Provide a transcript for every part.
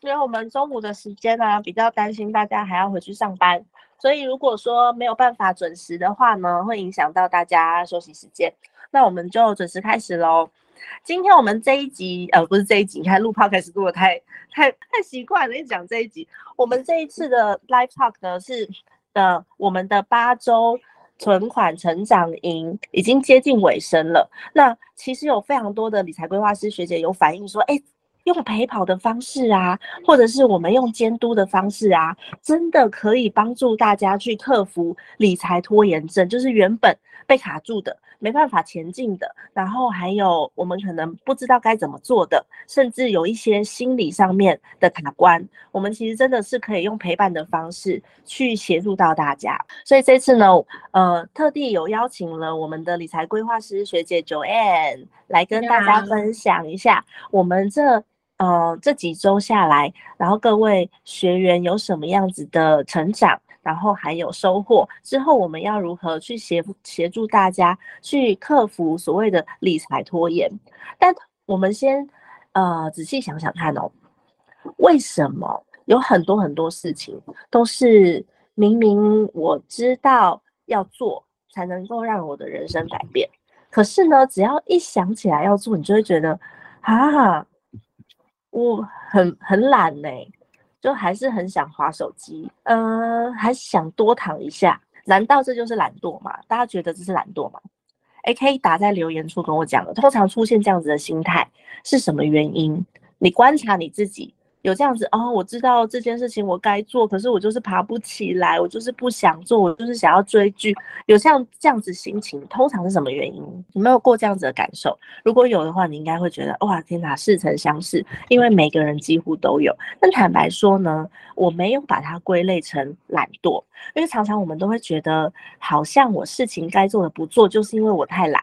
因为我们中午的时间呢，比较担心大家还要回去上班，所以如果说没有办法准时的话呢，会影响到大家休息时间。那我们就准时开始喽。今天我们这一集，呃，不是这一集，你看录 podcast 录的太太太习惯了，一讲这一集。我们这一次的 live talk 呢是，呃，我们的八周存款成长营已经接近尾声了。那其实有非常多的理财规划师学姐有反映说，哎。用陪跑的方式啊，或者是我们用监督的方式啊，真的可以帮助大家去克服理财拖延症，就是原本被卡住的、没办法前进的，然后还有我们可能不知道该怎么做的，甚至有一些心理上面的卡关，我们其实真的是可以用陪伴的方式去协助到大家。所以这次呢，呃，特地有邀请了我们的理财规划师学姐 Joanne 来跟大家分享一下我们这。呃，这几周下来，然后各位学员有什么样子的成长，然后还有收获？之后我们要如何去协协助大家去克服所谓的理财拖延？但我们先呃仔细想想看哦，为什么有很多很多事情都是明明我知道要做才能够让我的人生改变，可是呢，只要一想起来要做，你就会觉得啊。我很很懒呢，就还是很想划手机，呃，还想多躺一下。难道这就是懒惰吗？大家觉得这是懒惰吗？哎，可以打在留言处跟我讲了。通常出现这样子的心态是什么原因？你观察你自己。有这样子哦，我知道这件事情我该做，可是我就是爬不起来，我就是不想做，我就是想要追剧。有像这样子心情，通常是什么原因？有没有过这样子的感受？如果有的话，你应该会觉得哇，天哪，似曾相识，因为每个人几乎都有。但坦白说呢，我没有把它归类成懒惰，因为常常我们都会觉得，好像我事情该做的不做，就是因为我太懒。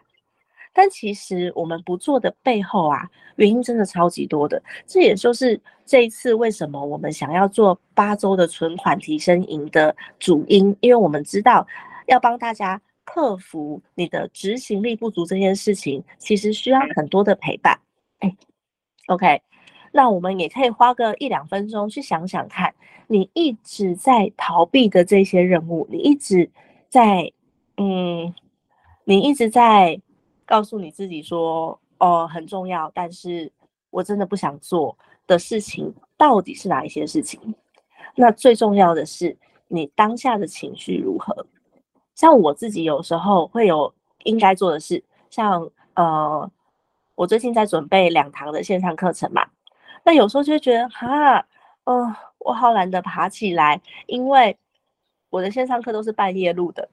但其实我们不做的背后啊，原因真的超级多的。这也就是这一次为什么我们想要做八周的存款提升营的主因，因为我们知道要帮大家克服你的执行力不足这件事情，其实需要很多的陪伴。哎，OK，那我们也可以花个一两分钟去想想看，你一直在逃避的这些任务，你一直在，嗯，你一直在。告诉你自己说，哦，很重要，但是我真的不想做的事情，到底是哪一些事情？那最重要的是，你当下的情绪如何？像我自己有时候会有应该做的事，像呃，我最近在准备两堂的线上课程嘛，那有时候就会觉得，哈，哦，我好懒得爬起来，因为我的线上课都是半夜录的，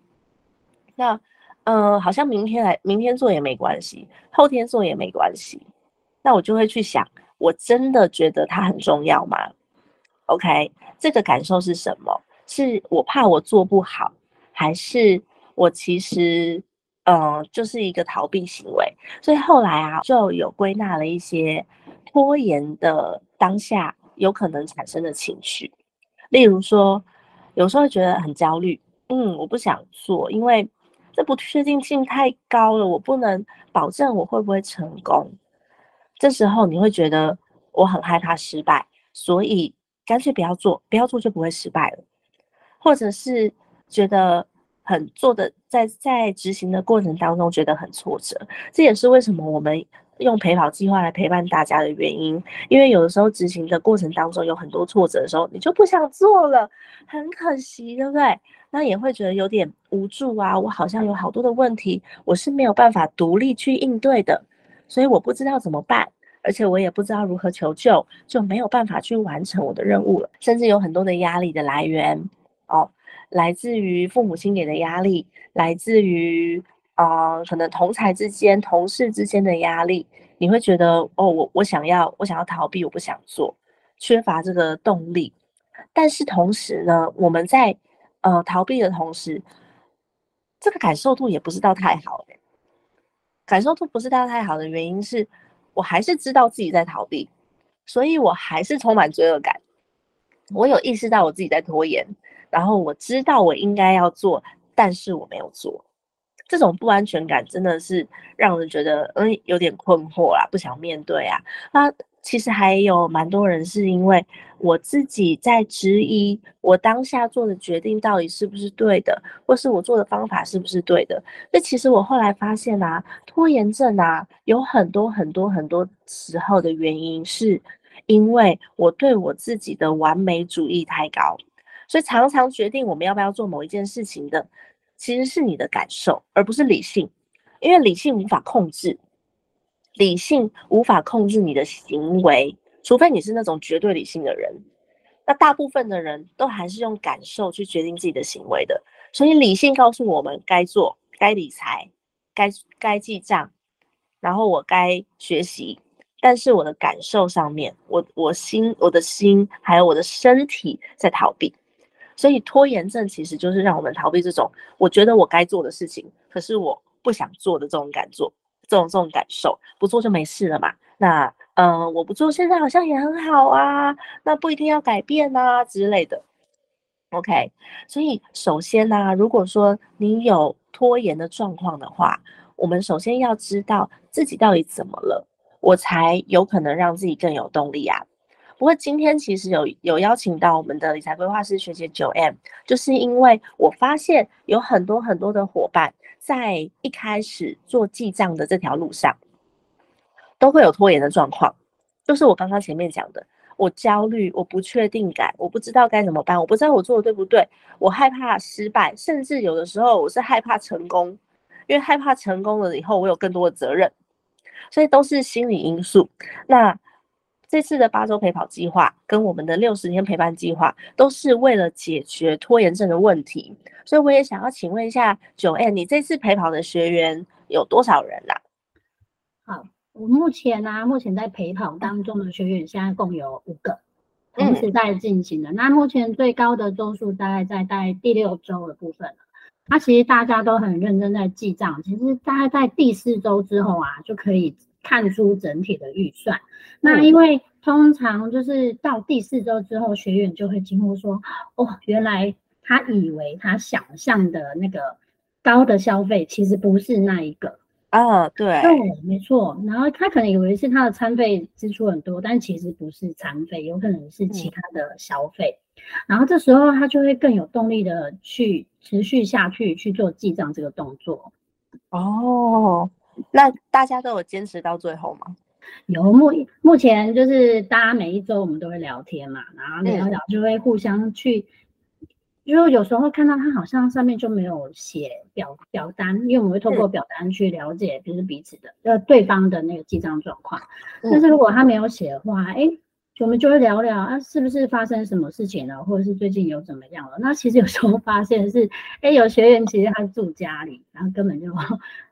那。嗯，好像明天来，明天做也没关系，后天做也没关系。那我就会去想，我真的觉得它很重要吗？OK，这个感受是什么？是我怕我做不好，还是我其实，嗯，就是一个逃避行为？所以后来啊，就有归纳了一些拖延的当下有可能产生的情绪，例如说，有时候觉得很焦虑，嗯，我不想做，因为。这不确定性太高了，我不能保证我会不会成功。这时候你会觉得我很害怕失败，所以干脆不要做，不要做就不会失败了。或者是觉得很做的在在执行的过程当中觉得很挫折，这也是为什么我们用陪跑计划来陪伴大家的原因。因为有的时候执行的过程当中有很多挫折的时候，你就不想做了，很可惜，对不对？那也会觉得有点无助啊，我好像有好多的问题，我是没有办法独立去应对的，所以我不知道怎么办，而且我也不知道如何求救，就没有办法去完成我的任务了，甚至有很多的压力的来源哦，来自于父母亲给的压力，来自于啊可能同才之间、同事之间的压力，你会觉得哦，我我想要我想要逃避，我不想做，缺乏这个动力，但是同时呢，我们在呃，逃避的同时，这个感受度也不是到太好。感受度不是到太好的原因是，我还是知道自己在逃避，所以我还是充满罪恶感。我有意识到我自己在拖延，然后我知道我应该要做，但是我没有做。这种不安全感真的是让人觉得，嗯，有点困惑啊，不想面对啊。那其实还有蛮多人是因为我自己在质疑我当下做的决定到底是不是对的，或是我做的方法是不是对的。那其实我后来发现啊，拖延症啊，有很多很多很多时候的原因是因为我对我自己的完美主义太高，所以常常决定我们要不要做某一件事情的，其实是你的感受，而不是理性，因为理性无法控制。理性无法控制你的行为，除非你是那种绝对理性的人。那大部分的人都还是用感受去决定自己的行为的。所以理性告诉我们该做、该理财、该该记账，然后我该学习。但是我的感受上面，我我心、我的心还有我的身体在逃避。所以拖延症其实就是让我们逃避这种我觉得我该做的事情，可是我不想做的这种感受。这种这种感受，不做就没事了嘛？那嗯，我不做，现在好像也很好啊。那不一定要改变啊之类的。OK，所以首先呢，如果说你有拖延的状况的话，我们首先要知道自己到底怎么了，我才有可能让自己更有动力啊。不过今天其实有有邀请到我们的理财规划师学姐九 M，就是因为我发现有很多很多的伙伴在一开始做记账的这条路上，都会有拖延的状况。就是我刚刚前面讲的，我焦虑，我不确定感，我不知道该怎么办，我不知道我做的对不对，我害怕失败，甚至有的时候我是害怕成功，因为害怕成功了以后我有更多的责任，所以都是心理因素。那这次的八周陪跑计划跟我们的六十天陪伴计划，都是为了解决拖延症的问题。所以我也想要请问一下九 N，你这次陪跑的学员有多少人啦？好，我目前呢，目前在陪跑当中的学员现在共有五个，同时在进行的。那目前最高的周数大概在在第六周的部分了。那其实大家都很认真在记账，其实大概在第四周之后啊，就可以。看出整体的预算，那因为通常就是到第四周之后，学员就会惊呼说：“哦，原来他以为他想象的那个高的消费，其实不是那一个啊。”对，对，没错。然后他可能以为是他的餐费支出很多，但其实不是餐费，有可能是其他的消费。然后这时候他就会更有动力的去持续下去去做记账这个动作。哦。那大家都有坚持到最后吗？有目目前就是大家每一周我们都会聊天嘛，然后聊聊就会互相去，就有时候看到他好像上面就没有写表表单，因为我们会透过表单去了解就是彼此的呃对方的那个记账状况。但是如果他没有写的话，哎。我们就会聊聊啊，是不是发生什么事情了，或者是最近有怎么样了？那其实有时候发现是，哎，有学员其实他住家里，然后根本就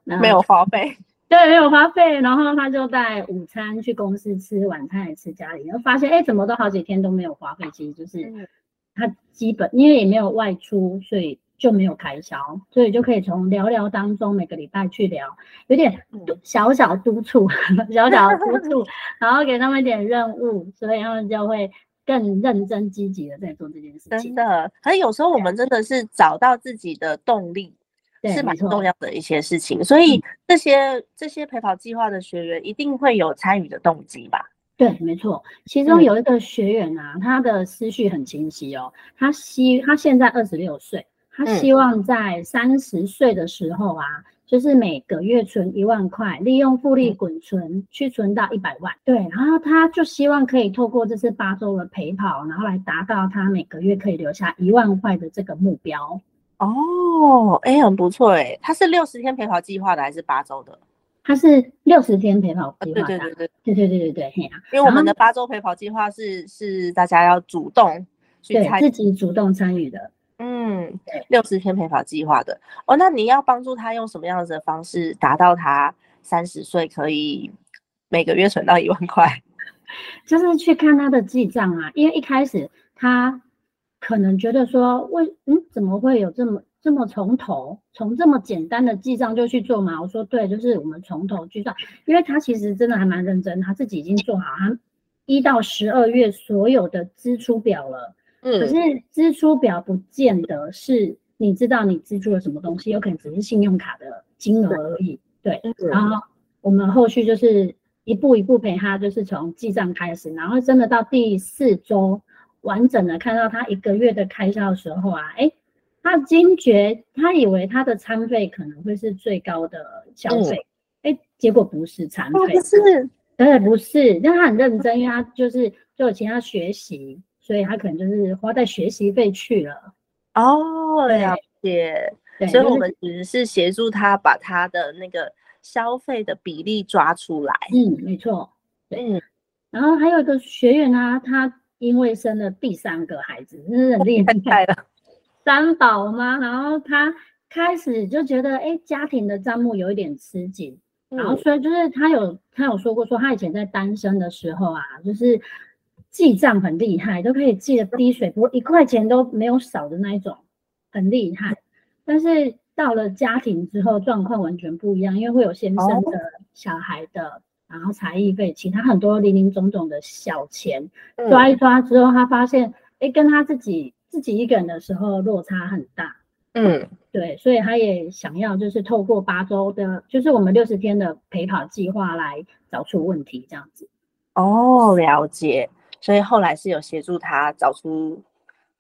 没有花费，对，没有花费，然后他就带午餐去公司吃，晚餐也吃家里，然后发现哎，怎么都好几天都没有花费，其实就是他基本因为也没有外出，所以。就没有开销，所以就可以从聊聊当中每个礼拜去聊，有点小小督促，小小督促，然后给他们一点任务，所以他们就会更认真积极的在做这件事情。真的，可是有时候我们真的是找到自己的动力，是蛮重要的一些事情。所以这些这些陪跑计划的学员一定会有参与的动机吧？对，没错。其中有一个学员啊，他的思绪很清晰哦，他希他现在二十六岁。他希望在三十岁的时候啊，就是每个月存一万块，利用复利滚存去存到一百万。对，然后他就希望可以透过这次八周的陪跑，然后来达到他每个月可以留下一万块的这个目标。哦，哎，很不错哎。他是六十天陪跑计划的还是八周的？他是六十天陪跑计划。对对对对对对对对对。因为我们的八周陪跑计划是是大家要主动去参自己主动参与的。嗯，六十天陪跑计划的哦，那你要帮助他用什么样子的方式达到他三十岁可以每个月存到一万块？就是去看他的记账啊，因为一开始他可能觉得说，为嗯怎么会有这么这么从头从这么简单的记账就去做嘛？我说对，就是我们从头记账，因为他其实真的还蛮认真，他自己已经做好他一到十二月所有的支出表了。可是支出表不见得是你知道你支出了什么东西，有可能只是信用卡的金额而已。对，然后我们后续就是一步一步陪他，就是从记账开始，然后真的到第四周完整的看到他一个月的开销的时候啊，哎，他惊觉，他以为他的餐费可能会是最高的消费，哎，结果不是餐费，不是，对，不是，但他很认真，因为他就是就有请他学习，所以他可能就是花在学习费去了。哦，了解。所以我们只是协助他把他的那个消费的比例抓出来。嗯，没错。嗯，然后还有一个学员啊，他因为生了第三个孩子，真是很厉害了，三宝嘛？然后他开始就觉得，哎，家庭的账目有一点吃紧。然后所以就是他有他有说过，说他以前在单身的时候啊，就是记账很厉害，都可以记得滴水不一块钱都没有少的那一种，很厉害。但是到了家庭之后，状况完全不一样，因为会有先生的小孩的，然后才艺费，其他很多零零总总的小钱抓一抓之后，他发现，哎，跟他自己自己一个人的时候落差很大。嗯，对，所以他也想要就是透过八周的，就是我们六十天的陪跑计划来找出问题，这样子。哦，了解。所以后来是有协助他找出。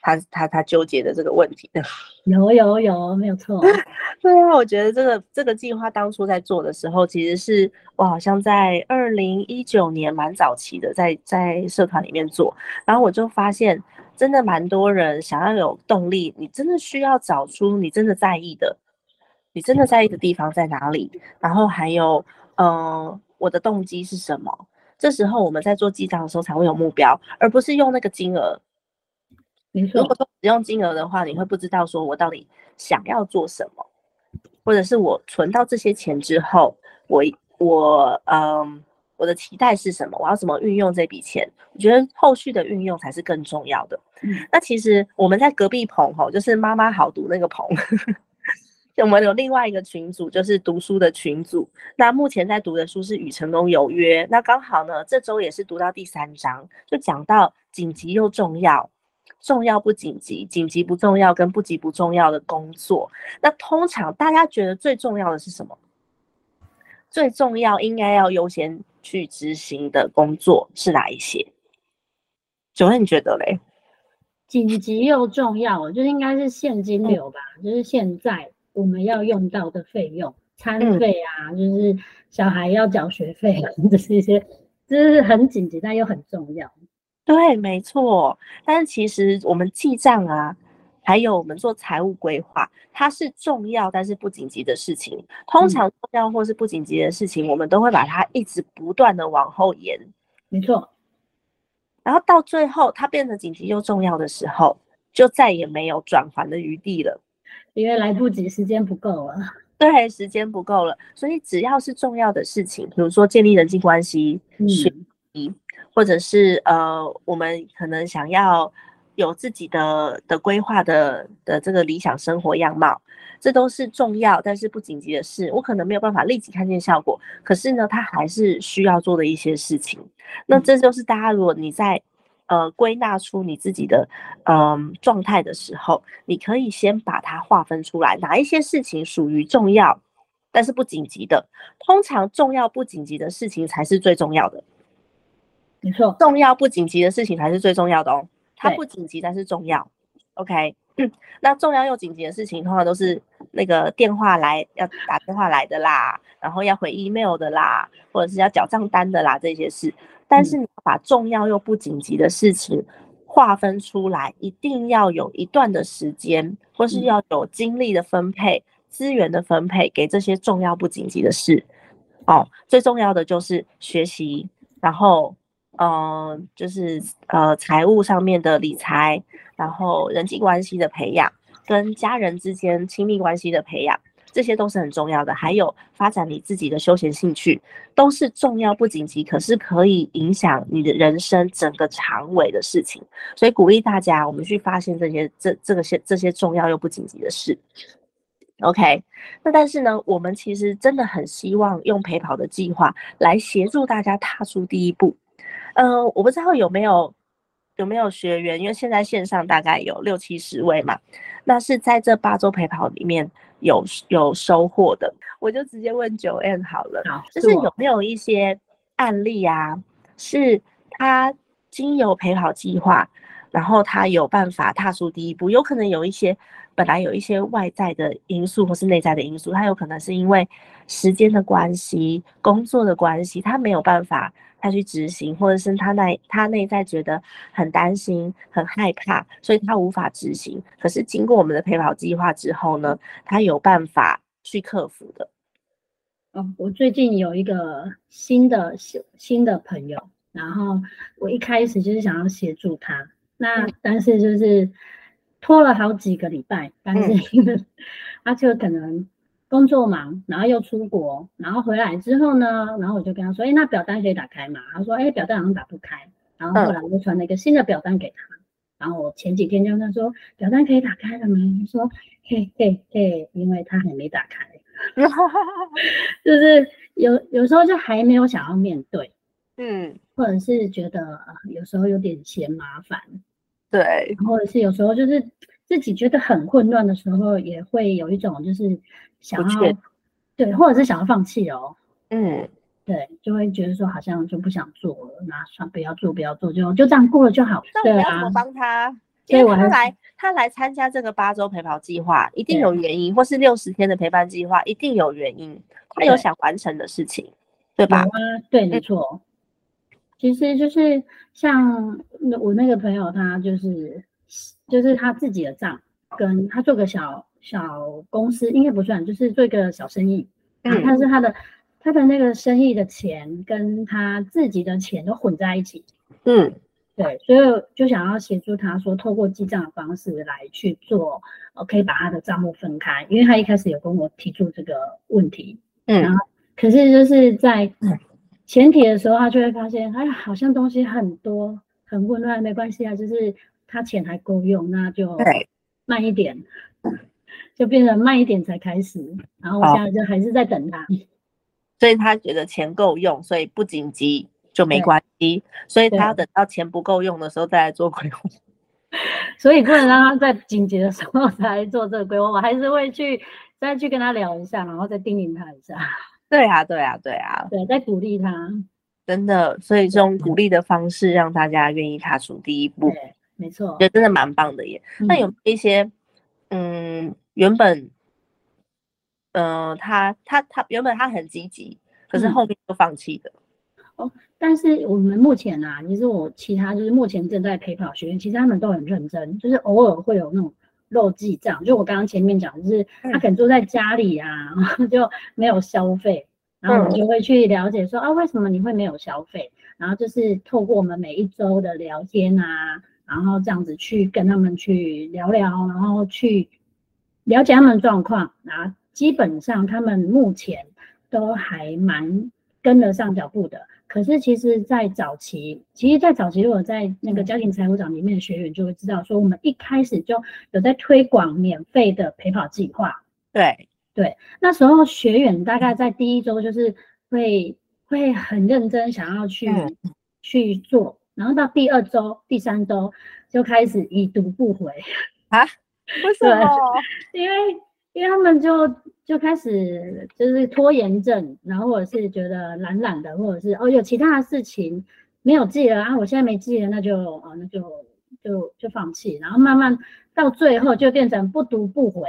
他他他纠结的这个问题的，有有有，没有错。对啊，我觉得这个这个计划当初在做的时候，其实是我好像在二零一九年蛮早期的，在在社团里面做，然后我就发现，真的蛮多人想要有动力，你真的需要找出你真的在意的，你真的在意的地方在哪里，然后还有，嗯，我的动机是什么？这时候我们在做记账的时候才会有目标，而不是用那个金额。如果说使用金额的话，你会不知道说我到底想要做什么，或者是我存到这些钱之后，我我嗯我的期待是什么？我要怎么运用这笔钱？我觉得后续的运用才是更重要的。那其实我们在隔壁棚吼，就是妈妈好读那个棚，我们有另外一个群组，就是读书的群组。那目前在读的书是《与成功有约》，那刚好呢，这周也是读到第三章，就讲到紧急又重要。重要不紧急，紧急不重要，跟不急不重要的工作，那通常大家觉得最重要的是什么？最重要应该要优先去执行的工作是哪一些？九妹，你觉得嘞？紧急又重要，就应该是现金流吧，就是现在我们要用到的费用，餐费啊，就是小孩要缴学费，这是一些，就是很紧急但又很重要。对，没错。但是其实我们记账啊，还有我们做财务规划，它是重要但是不紧急的事情。通常重要或是不紧急的事情，我们都会把它一直不断的往后延。没错。然后到最后它变得紧急又重要的时候，就再也没有转还的余地了，因为来不及，时间不够了。对，时间不够了。所以只要是重要的事情，比如说建立人际关系、学习。或者是呃，我们可能想要有自己的的规划的的这个理想生活样貌，这都是重要但是不紧急的事。我可能没有办法立即看见效果，可是呢，它还是需要做的一些事情。那这就是大家，如果你在呃归纳出你自己的嗯状态的时候，你可以先把它划分出来，哪一些事情属于重要但是不紧急的。通常重要不紧急的事情才是最重要的。没错，重要不紧急的事情才是最重要的哦。它不紧急，但是重要。OK，那重要又紧急的事情，通常都是那个电话来要打电话来的啦，然后要回 email 的啦，或者是要缴账单的啦这些事。但是你把重要又不紧急的事情划分出来，一定要有一段的时间，或是要有精力的分配、资源的分配给这些重要不紧急的事。哦，最重要的就是学习，然后。嗯，就是呃，财务上面的理财，然后人际关系的培养，跟家人之间亲密关系的培养，这些都是很重要的。还有发展你自己的休闲兴趣，都是重要不紧急，可是可以影响你的人生整个长尾的事情。所以鼓励大家，我们去发现这些这这个些这些重要又不紧急的事。OK，那但是呢，我们其实真的很希望用陪跑的计划来协助大家踏出第一步。呃，我不知道有没有有没有学员，因为现在线上大概有六七十位嘛，那是在这八周陪跑里面有有收获的，我就直接问九 N 好了，就是有没有一些案例啊，是他经由陪跑计划，然后他有办法踏出第一步，有可能有一些。本来有一些外在的因素或是内在的因素，他有可能是因为时间的关系、工作的关系，他没有办法他去执行，或者是他内他内在觉得很担心、很害怕，所以他无法执行。可是经过我们的陪跑计划之后呢，他有办法去克服的。哦，我最近有一个新的新新的朋友，然后我一开始就是想要协助他，那但是就是。拖了好几个礼拜，但是因为 他就可能工作忙，然后又出国，然后回来之后呢，然后我就跟他说：“哎，那表单可以打开嘛？”他说：“哎，表单好像打不开。”然后后来我就传了一个新的表单给他，然后我前几天就跟他说：“表单可以打开了吗？”他说：“嘿嘿嘿，因为他还没打开，就是有有时候就还没有想要面对，嗯，或者是觉得有时候有点嫌麻烦。”对，或者是有时候就是自己觉得很混乱的时候，也会有一种就是想要对，或者是想要放弃哦。嗯，对，就会觉得说好像就不想做了，那算不要做，不要做，就就这样过了就好。那我要怎么帮他？因为他来他来参加这个八周陪跑计划，一定有原因，或是六十天的陪伴计划，一定有原因。他有想完成的事情，对吧？对，没错。其实就是像我那个朋友，他就是就是他自己的账，跟他做个小小公司，应该不算，就是做一个小生意。嗯，他是他的他的那个生意的钱跟他自己的钱都混在一起。嗯，对，所以就想要协助他说，透过记账的方式来去做，呃，可以把他的账目分开。因为他一开始有跟我提出这个问题，嗯，然后可是就是在。前提的时候，他就会发现，哎，好像东西很多，很混乱，没关系啊，就是他钱还够用，那就慢一点，就变成慢一点才开始。然后我现在就还是在等他，所以他觉得钱够用，所以不紧急就没关系，所以他要等到钱不够用的时候再来做规划，所以不能让他在紧急的时候 才做这个规划，我还是会去再去跟他聊一下，然后再叮咛他一下。对啊，对啊，对啊，对，在鼓励他，真的，所以这种鼓励的方式让大家愿意踏出第一步，没错，觉得真的蛮棒的耶。那有一些，嗯，原本，嗯，他他他原本他很积极，可是后面就放弃的。哦，但是我们目前啊，其实我其他就是目前正在陪跑学院，其实他们都很认真，就是偶尔会有那种。漏记账，就我刚刚前面讲，就是他可能住在家里啊，然后就没有消费，然后我们就会去了解说啊，为什么你会没有消费？然后就是透过我们每一周的聊天啊，然后这样子去跟他们去聊聊，然后去了解他们状况，然后基本上他们目前都还蛮跟得上脚步的。可是其实，在早期，其实，在早期，如果在那个家庭财务长里面的学员就会知道，说我们一开始就有在推广免费的陪跑计划。对对，那时候学员大概在第一周就是会会很认真想要去去做，然后到第二周、第三周就开始已读不回啊？为什么？因为因为他们就。就开始就是拖延症，然后或者是觉得懒懒的，或者是哦有其他的事情没有记了啊，我现在没记了，那就哦那就就就放弃，然后慢慢到最后就变成不读不回。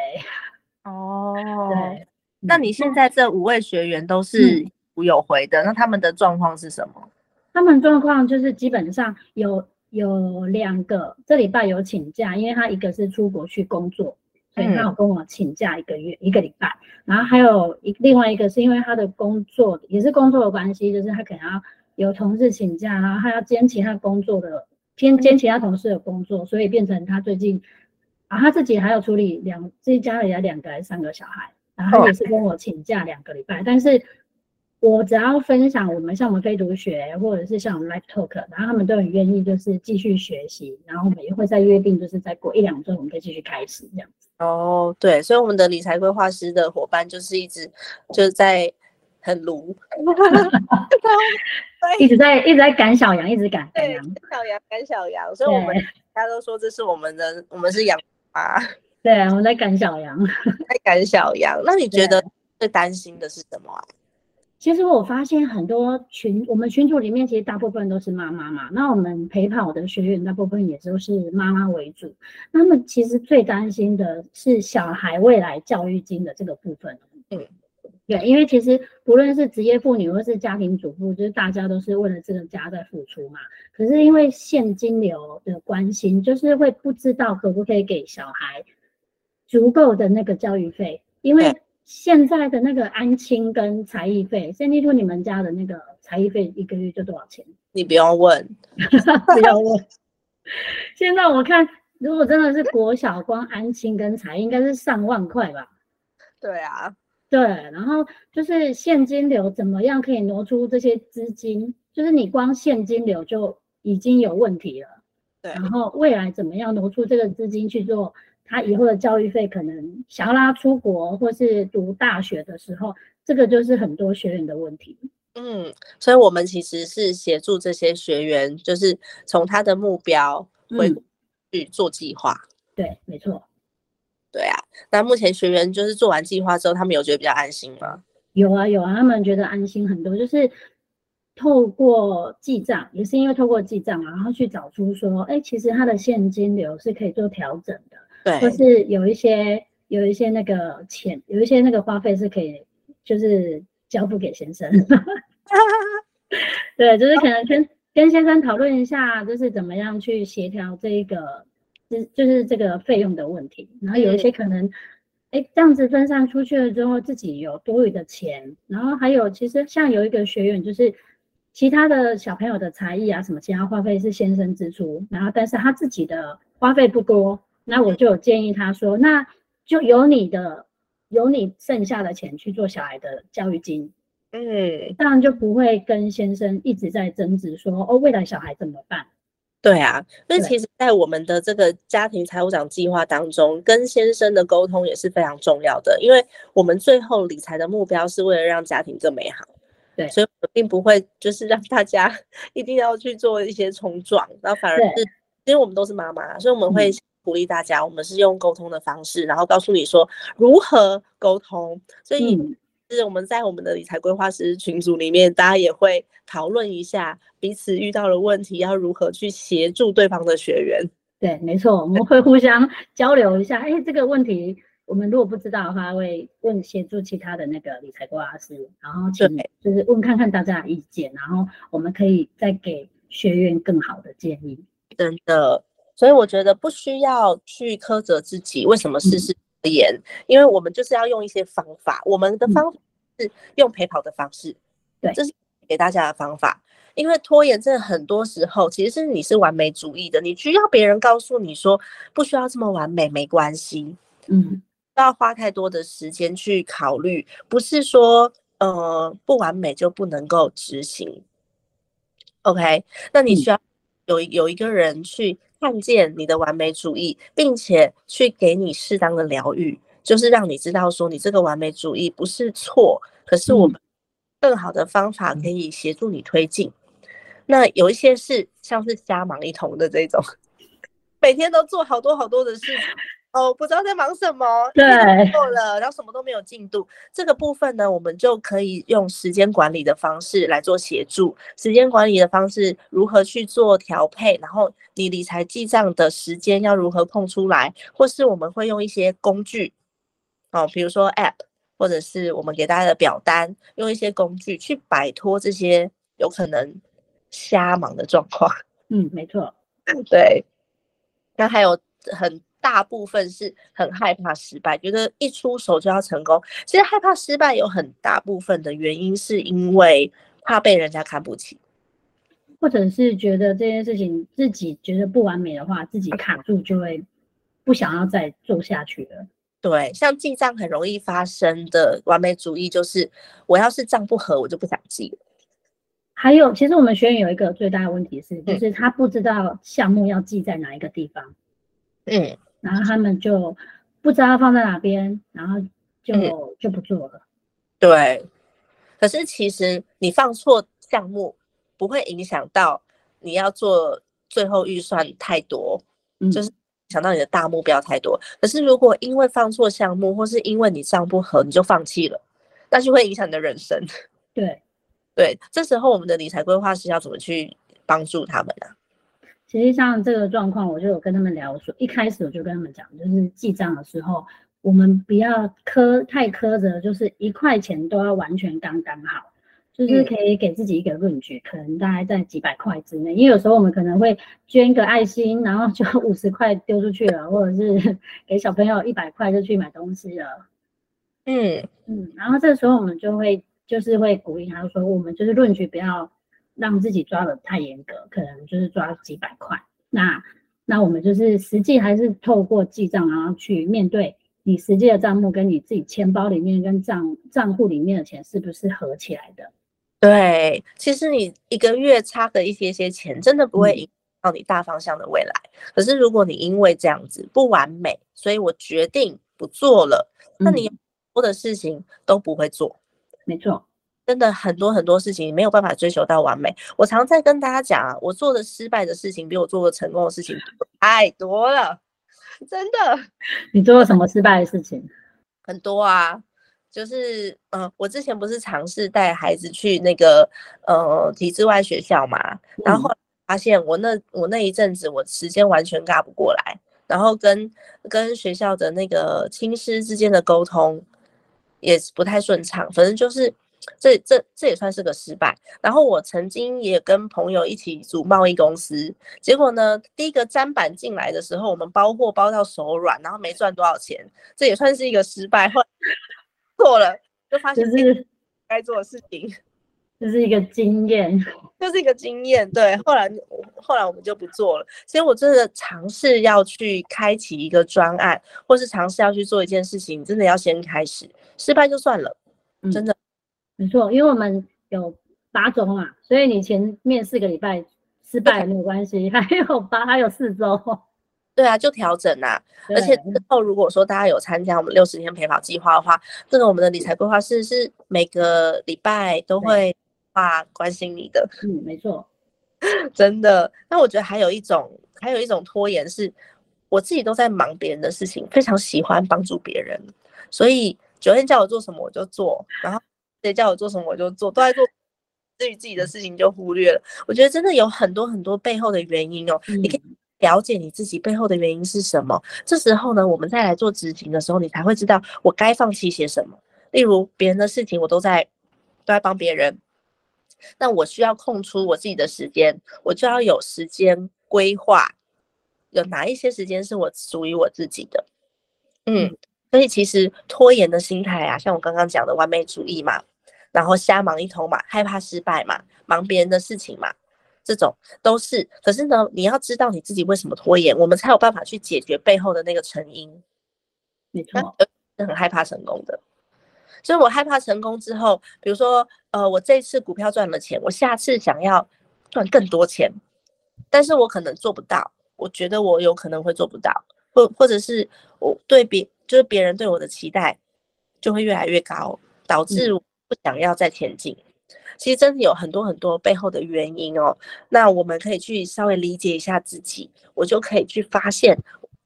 哦，对，那你现在这五位学员都是有回的，那他们的状况是什么？他们状况就是基本上有有两个这礼拜有请假，因为他一个是出国去工作。所以他有跟我请假一个月一个礼拜，然后还有一另外一个是因为他的工作也是工作的关系，就是他可能要有同事请假，然后他要兼其他工作的兼兼其他同事的工作，所以变成他最近啊他自己还要处理两自己家里有两个还是三个小孩，然后也是跟我请假两个礼拜，但是。我只要分享我们像我们非读学，或者是像我们 Live Talk，然后他们都很愿意，就是继续学习，然后我们也会再约定，就是再过一两周，我们可以继续开始这样子。哦，对，所以我们的理财规划师的伙伴就是一直就是在很卢，一直在一直在赶小羊，一直赶赶羊，小羊赶小羊，所以我们大家都说这是我们的，我们是羊啊。对啊，我们在赶小羊，在赶小羊。那你觉得最担心的是什么啊？其实我发现很多群，我们群组里面其实大部分都是妈妈嘛。那我们陪跑的学员大部分也都是妈妈为主。那么其实最担心的是小孩未来教育金的这个部分。嗯，对，因为其实不论是职业妇女或是家庭主妇，就是大家都是为了这个家在付出嘛。可是因为现金流的关心，就是会不知道可不可以给小孩足够的那个教育费，因为。现在的那个安亲跟才艺费，先听说你们家的那个才艺费一个月就多少钱？你不用问，不要问。现在我看，如果真的是国小光安亲跟才艺，应该是上万块吧？对啊，对。然后就是现金流怎么样可以挪出这些资金？就是你光现金流就已经有问题了。对。然后未来怎么样挪出这个资金去做？他以后的教育费可能想要拉出国或是读大学的时候，这个就是很多学员的问题。嗯，所以我们其实是协助这些学员，就是从他的目标会去做计划。对，没错。对啊，那目前学员就是做完计划之后，他们有觉得比较安心吗？有啊，有啊，他们觉得安心很多，就是透过记账，也是因为透过记账，然后去找出说，哎，其实他的现金流是可以做调整的。对，或是有一些有一些那个钱，有一些那个花费是可以，就是交付给先生。对，就是可能跟跟先生讨论一下，就是怎么样去协调这一个，就就是这个费用的问题。然后有一些可能，哎，这样子分散出去了之后，自己有多余的钱。然后还有，其实像有一个学员，就是其他的小朋友的才艺啊，什么其他花费是先生支出，然后但是他自己的花费不多。那我就有建议他说，那就有你的，有你剩下的钱去做小孩的教育金，嗯，这样就不会跟先生一直在争执说，哦，未来小孩怎么办？对啊，所以其实，在我们的这个家庭财务长计划当中，跟先生的沟通也是非常重要的，因为我们最后理财的目标是为了让家庭更美好，对，所以我并不会就是让大家 一定要去做一些冲撞，然后反而是，因为我们都是妈妈，所以我们会。鼓励大家，我们是用沟通的方式，然后告诉你说如何沟通。所以，是我们在我们的理财规划师群组里面，大家也会讨论一下彼此遇到的问题，要如何去协助对方的学员。对，没错，我们会互相交流一下。哎，这个问题我们如果不知道的话，会问协助其他的那个理财规划师，然后请就是问看看大家的意见，然后我们可以再给学员更好的建议。真的。所以我觉得不需要去苛责自己，为什么事事而言？因为我们就是要用一些方法，我们的方法是用陪跑的方式，对，这是给大家的方法。因为拖延症很多时候其实是你是完美主义的，你需要别人告诉你说不需要这么完美，没关系，嗯，不要花太多的时间去考虑，不是说呃不完美就不能够执行。OK，那你需要有有一个人去。看见你的完美主义，并且去给你适当的疗愈，就是让你知道说你这个完美主义不是错，可是我们更好的方法可以协助你推进。那有一些是像是瞎忙一通的这种，每天都做好多好多的事。哦，不知道在忙什么，对，错了，然后什么都没有进度。这个部分呢，我们就可以用时间管理的方式来做协助。时间管理的方式如何去做调配？然后你理财记账的时间要如何空出来？或是我们会用一些工具，哦，比如说 App，或者是我们给大家的表单，用一些工具去摆脱这些有可能瞎忙的状况。嗯，没错，对。那还有很。大部分是很害怕失败，觉得一出手就要成功。其实害怕失败有很大部分的原因，是因为怕被人家看不起，或者是觉得这件事情自己觉得不完美的话，自己卡住就会不想要再做下去了。对，像记账很容易发生的完美主义，就是我要是账不合，我就不想记了。还有，其实我们学员有一个最大的问题是，就是他不知道项目要记在哪一个地方。嗯。然后他们就不知道放在哪边，然后就就不做了。对，可是其实你放错项目不会影响到你要做最后预算太多，就是想到你的大目标太多。可是如果因为放错项目，或是因为你账不合，你就放弃了，那就会影响你的人生。对对，这时候我们的理财规划师要怎么去帮助他们呢？其实像这个状况，我就有跟他们聊说，一开始我就跟他们讲，就是记账的时候，我们不要苛太苛责，就是一块钱都要完全刚刚好，就是可以给自己一个论据，可能大概在几百块之内。因为有时候我们可能会捐个爱心，然后就五十块丢出去了，或者是 给小朋友一百块就去买东西了。嗯嗯，然后这时候我们就会就是会鼓励他说，我们就是论据不要。让自己抓的太严格，可能就是抓几百块。那那我们就是实际还是透过记账，然后去面对你实际的账目跟你自己钱包里面跟账账户里面的钱是不是合起来的？对，其实你一个月差的一些些钱，真的不会影响到你大方向的未来。可是如果你因为这样子不完美，所以我决定不做了，那你多的事情都不会做。没错。真的很多很多事情没有办法追求到完美。我常在跟大家讲啊，我做的失败的事情比我做的成功的事情 太多了，真的。你做了什么失败的事情？很多啊，就是嗯，我之前不是尝试带孩子去那个呃体制外学校嘛，然后发现我那我那一阵子我时间完全嘎不过来，然后跟跟学校的那个亲师之间的沟通也不太顺畅，反正就是。这这这也算是个失败。然后我曾经也跟朋友一起组贸易公司，结果呢，第一个砧板进来的时候，我们包货包到手软，然后没赚多少钱，这也算是一个失败。后错了，就发现是该做的事情，这是一个经验，这是一个经验。对，后来后来我们就不做了。所以我真的尝试要去开启一个专案，或是尝试要去做一件事情，真的要先开始，失败就算了，真的。没错，因为我们有八周嘛，所以你前面四个礼拜失败没有关系，还有八还有四周。对啊，就调整啊。而且之后如果说大家有参加我们六十天陪跑计划的话，这个我们的理财规划师是每个礼拜都会话关心你的。嗯，没错，真的。那我觉得还有一种，还有一种拖延是，我自己都在忙别人的事情，非常喜欢帮助别人，所以九天叫我做什么我就做，然后。谁叫我做什么我就做，都在做，至于自己的事情就忽略了。我觉得真的有很多很多背后的原因哦，你可以了解你自己背后的原因是什么。这时候呢，我们再来做执行的时候，你才会知道我该放弃些什么。例如别人的事情我都在都在帮别人，那我需要空出我自己的时间，我就要有时间规划，有哪一些时间是我属于我自己的，嗯。所以其实拖延的心态啊，像我刚刚讲的完美主义嘛。然后瞎忙一通嘛，害怕失败嘛，忙别人的事情嘛，这种都是。可是呢，你要知道你自己为什么拖延，我们才有办法去解决背后的那个成因。没错，是很害怕成功的。所以我害怕成功之后，比如说，呃，我这次股票赚了钱，我下次想要赚更多钱，但是我可能做不到。我觉得我有可能会做不到，或或者是我对别就是别人对我的期待就会越来越高，导致。不想要再前进，其实真的有很多很多背后的原因哦。那我们可以去稍微理解一下自己，我就可以去发现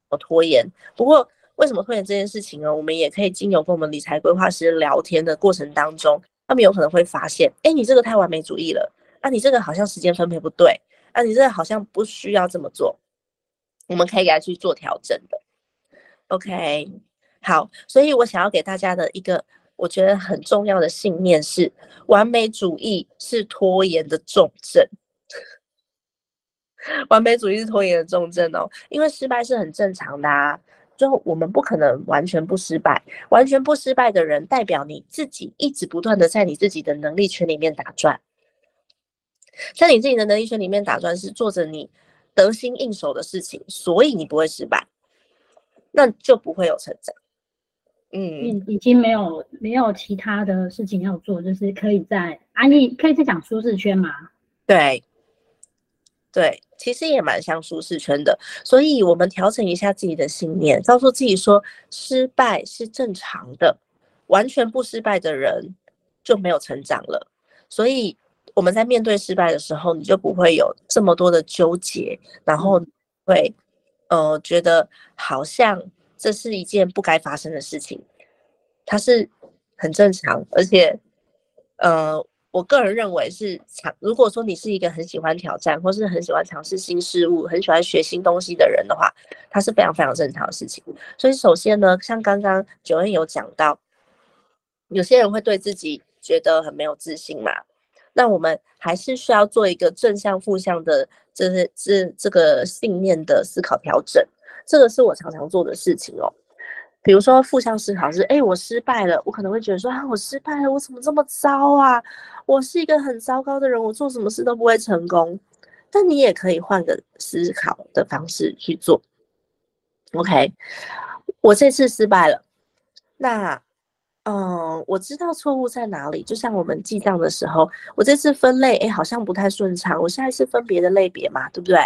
我拖延。不过为什么拖延这件事情呢？我们也可以经由跟我们理财规划师聊天的过程当中，他们有可能会发现，哎，你这个太完美主义了，啊，你这个好像时间分配不对，啊，你这个好像不需要这么做，我们可以给他去做调整的。OK，好，所以我想要给大家的一个。我觉得很重要的信念是，完美主义是拖延的重症。完美主义是拖延的重症哦，因为失败是很正常的啊。就我们不可能完全不失败，完全不失败的人，代表你自己一直不断的在你自己的能力圈里面打转，在你自己的能力圈里面打转，是做着你得心应手的事情，所以你不会失败，那就不会有成长。嗯，已已经没有没有其他的事情要做，就是可以在安逸，可以在讲舒适圈嘛？对，对，其实也蛮像舒适圈的。所以，我们调整一下自己的信念，告诉自己说，失败是正常的，完全不失败的人就没有成长了。所以，我们在面对失败的时候，你就不会有这么多的纠结，然后会呃觉得好像。这是一件不该发生的事情，它是很正常，而且，呃，我个人认为是尝，如果说你是一个很喜欢挑战，或是很喜欢尝试新事物，很喜欢学新东西的人的话，它是非常非常正常的事情。所以首先呢，像刚刚九恩有讲到，有些人会对自己觉得很没有自信嘛，那我们还是需要做一个正向负向的，这是这这个信念的思考调整，这个是我常常做的事情哦。比如说负向思考是，哎，我失败了，我可能会觉得说，啊，我失败了，我怎么这么糟啊？我是一个很糟糕的人，我做什么事都不会成功。但你也可以换个思考的方式去做。OK，我这次失败了，那，嗯，我知道错误在哪里。就像我们记账的时候，我这次分类，哎，好像不太顺畅，我下一次分别的类别嘛，对不对？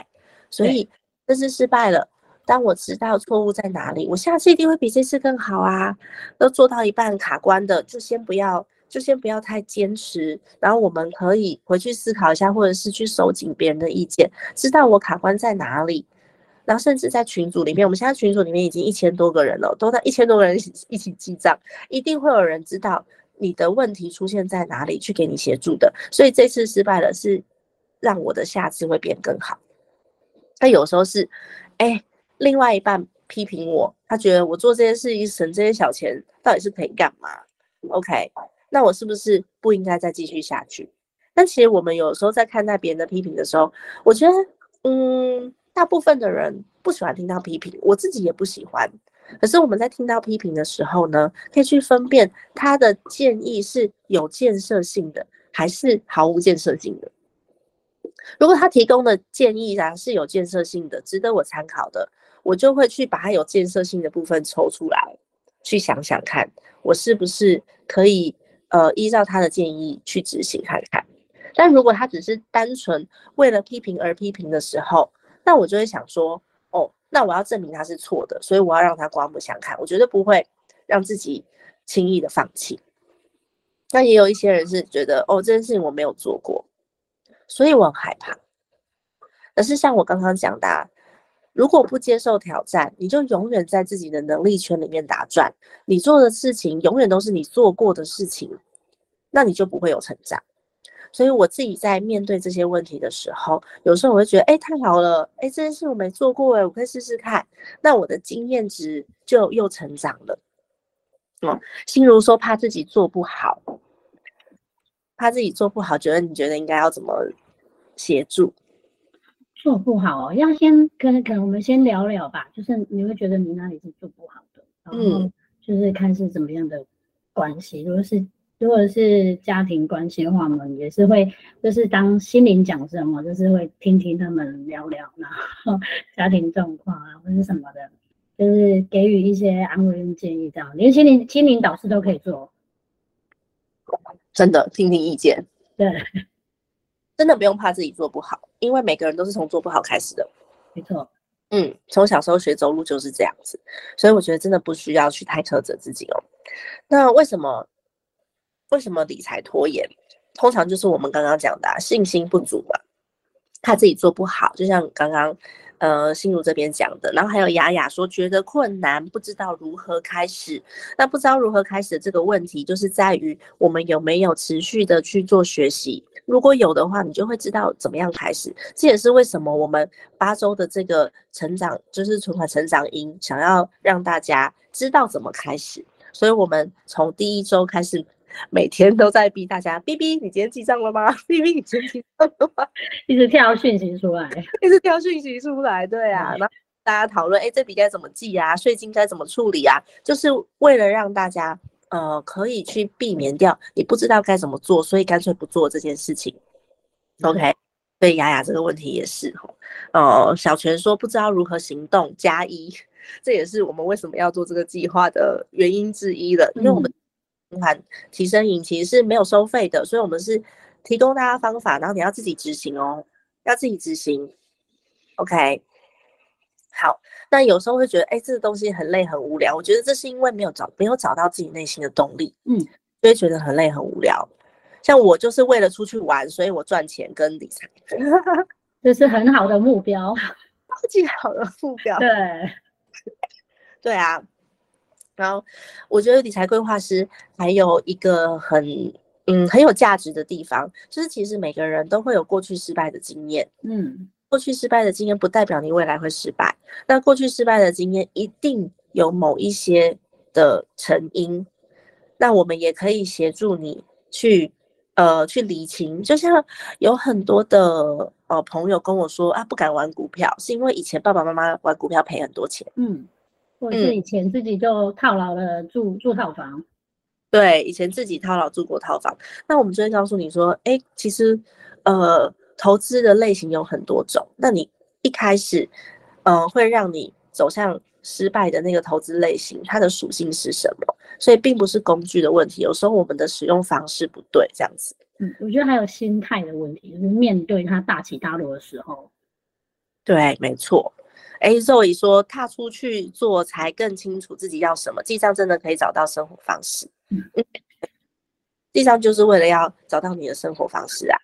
所以这次失败了。当我知道错误在哪里，我下次一定会比这次更好啊！都做到一半卡关的，就先不要，就先不要太坚持。然后我们可以回去思考一下，或者是去收紧别人的意见，知道我卡关在哪里。然后甚至在群组里面，我们现在群组里面已经一千多个人了，都在一千多个人一起一起记账，一定会有人知道你的问题出现在哪里，去给你协助的。所以这次失败了，是让我的下次会变更好。那有时候是，哎。另外一半批评我，他觉得我做这件事情省这些小钱，到底是可以干嘛？OK，那我是不是不应该再继续下去？但其实我们有时候在看待别人的批评的时候，我觉得，嗯，大部分的人不喜欢听到批评，我自己也不喜欢。可是我们在听到批评的时候呢，可以去分辨他的建议是有建设性的，还是毫无建设性的。如果他提供的建议啊是有建设性的，值得我参考的。我就会去把它有建设性的部分抽出来，去想想看，我是不是可以呃依照他的建议去执行看看。但如果他只是单纯为了批评而批评的时候，那我就会想说，哦，那我要证明他是错的，所以我要让他刮目相看。我绝对不会让自己轻易的放弃。那也有一些人是觉得，哦，这件事情我没有做过，所以我很害怕。可是像我刚刚讲的。如果不接受挑战，你就永远在自己的能力圈里面打转。你做的事情永远都是你做过的事情，那你就不会有成长。所以我自己在面对这些问题的时候，有时候我会觉得，哎，太好了，哎，这件事我没做过，哎，我可以试试看。那我的经验值就又成长了。哦，心如说怕自己做不好，怕自己做不好，觉得你觉得应该要怎么协助？做不好哦，要先可能可能我们先聊聊吧，就是你会觉得你哪里是做不好的，然后就是看是怎么样的关系。如果是如果是家庭关系的话，我们也是会就是当心灵讲师嘛，就是会听听他们聊聊，然后 家庭状况啊或者什么的，就是给予一些安慰跟建议这样，连心灵心灵导师都可以做，真的听听意见，对。真的不用怕自己做不好，因为每个人都是从做不好开始的。没错，嗯，从小时候学走路就是这样子，所以我觉得真的不需要去太苛责自己哦。那为什么为什么理财拖延？通常就是我们刚刚讲的信心不足嘛，怕自己做不好，就像刚刚。呃，心如这边讲的，然后还有雅雅说觉得困难，不知道如何开始。那不知道如何开始的这个问题，就是在于我们有没有持续的去做学习。如果有的话，你就会知道怎么样开始。这也是为什么我们八周的这个成长，就是存款成长营，想要让大家知道怎么开始。所以我们从第一周开始。每天都在逼大家逼逼你今天记账了吗 逼逼你今天记账了吗？一直跳讯息出来，一直跳讯息出来，对啊，然后大家讨论，哎，这笔该怎么记啊？税金该怎么处理啊？就是为了让大家，呃，可以去避免掉你不知道该怎么做，所以干脆不做这件事情。OK，对雅雅这个问题也是哈，哦，小泉说不知道如何行动加一，这也是我们为什么要做这个计划的原因之一了，因为我们。款提升营其实是没有收费的，所以我们是提供大家方法，然后你要自己执行哦，要自己执行。OK，好，那有时候会觉得，哎，这个东西很累很无聊。我觉得这是因为没有找没有找到自己内心的动力，嗯，所以觉得很累很无聊。像我就是为了出去玩，所以我赚钱跟理财，这是很好的目标，超级好的目标。对，对啊。然后，我觉得理财规划师还有一个很嗯很有价值的地方，就是其实每个人都会有过去失败的经验，嗯，过去失败的经验不代表你未来会失败，那过去失败的经验一定有某一些的成因，那我们也可以协助你去呃去理清，就像有很多的呃朋友跟我说啊，不敢玩股票，是因为以前爸爸妈妈玩股票赔很多钱。嗯，或者是以前自己就套牢了住住套房，对，以前自己套牢住过套房，那我们就会告诉你说，哎，其实，呃，投资的类型有很多种，那你一开始，呃，会让你走向失败的那个投资类型，它的属性是什么？所以并不是工具的问题，有时候我们的使用方式不对，这样子。嗯，我觉得还有心态的问题，就是面对它大起大落的时候，对，没错。哎，Zoe 说，踏出去做才更清楚自己要什么，记账真的可以找到生活方式。嗯嗯，记账就是为了要找到你的生活方式啊。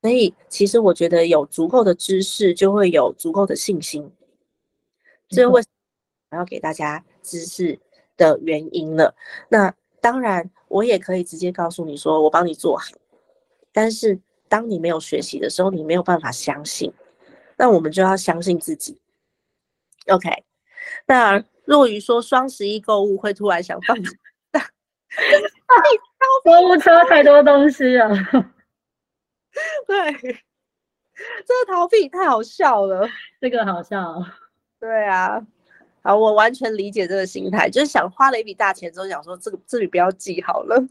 所以其实我觉得有足够的知识，就会有足够的信心。这是为什么要给大家知识的原因了。那当然，我也可以直接告诉你说，我帮你做好。但是当你没有学习的时候，你没有办法相信。那我们就要相信自己。OK，那若雨说双十一购物会突然想放购物车太多东西了，对，这个逃避太好笑了。这个好笑哦。对啊，好，我完全理解这个心态，就是想花了一笔大钱之后，想说这个这里不要记好了，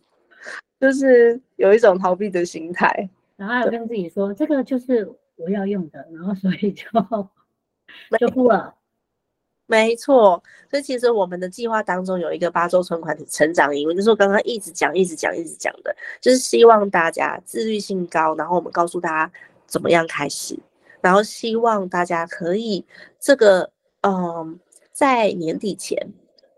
就是有一种逃避的心态。然后还有跟自己说，这个就是我要用的，然后所以就就付了。没错，所以其实我们的计划当中有一个八周存款的成长营，就是我刚刚一直讲、一直讲、一直讲的，就是希望大家自律性高，然后我们告诉大家怎么样开始，然后希望大家可以这个嗯，在年底前，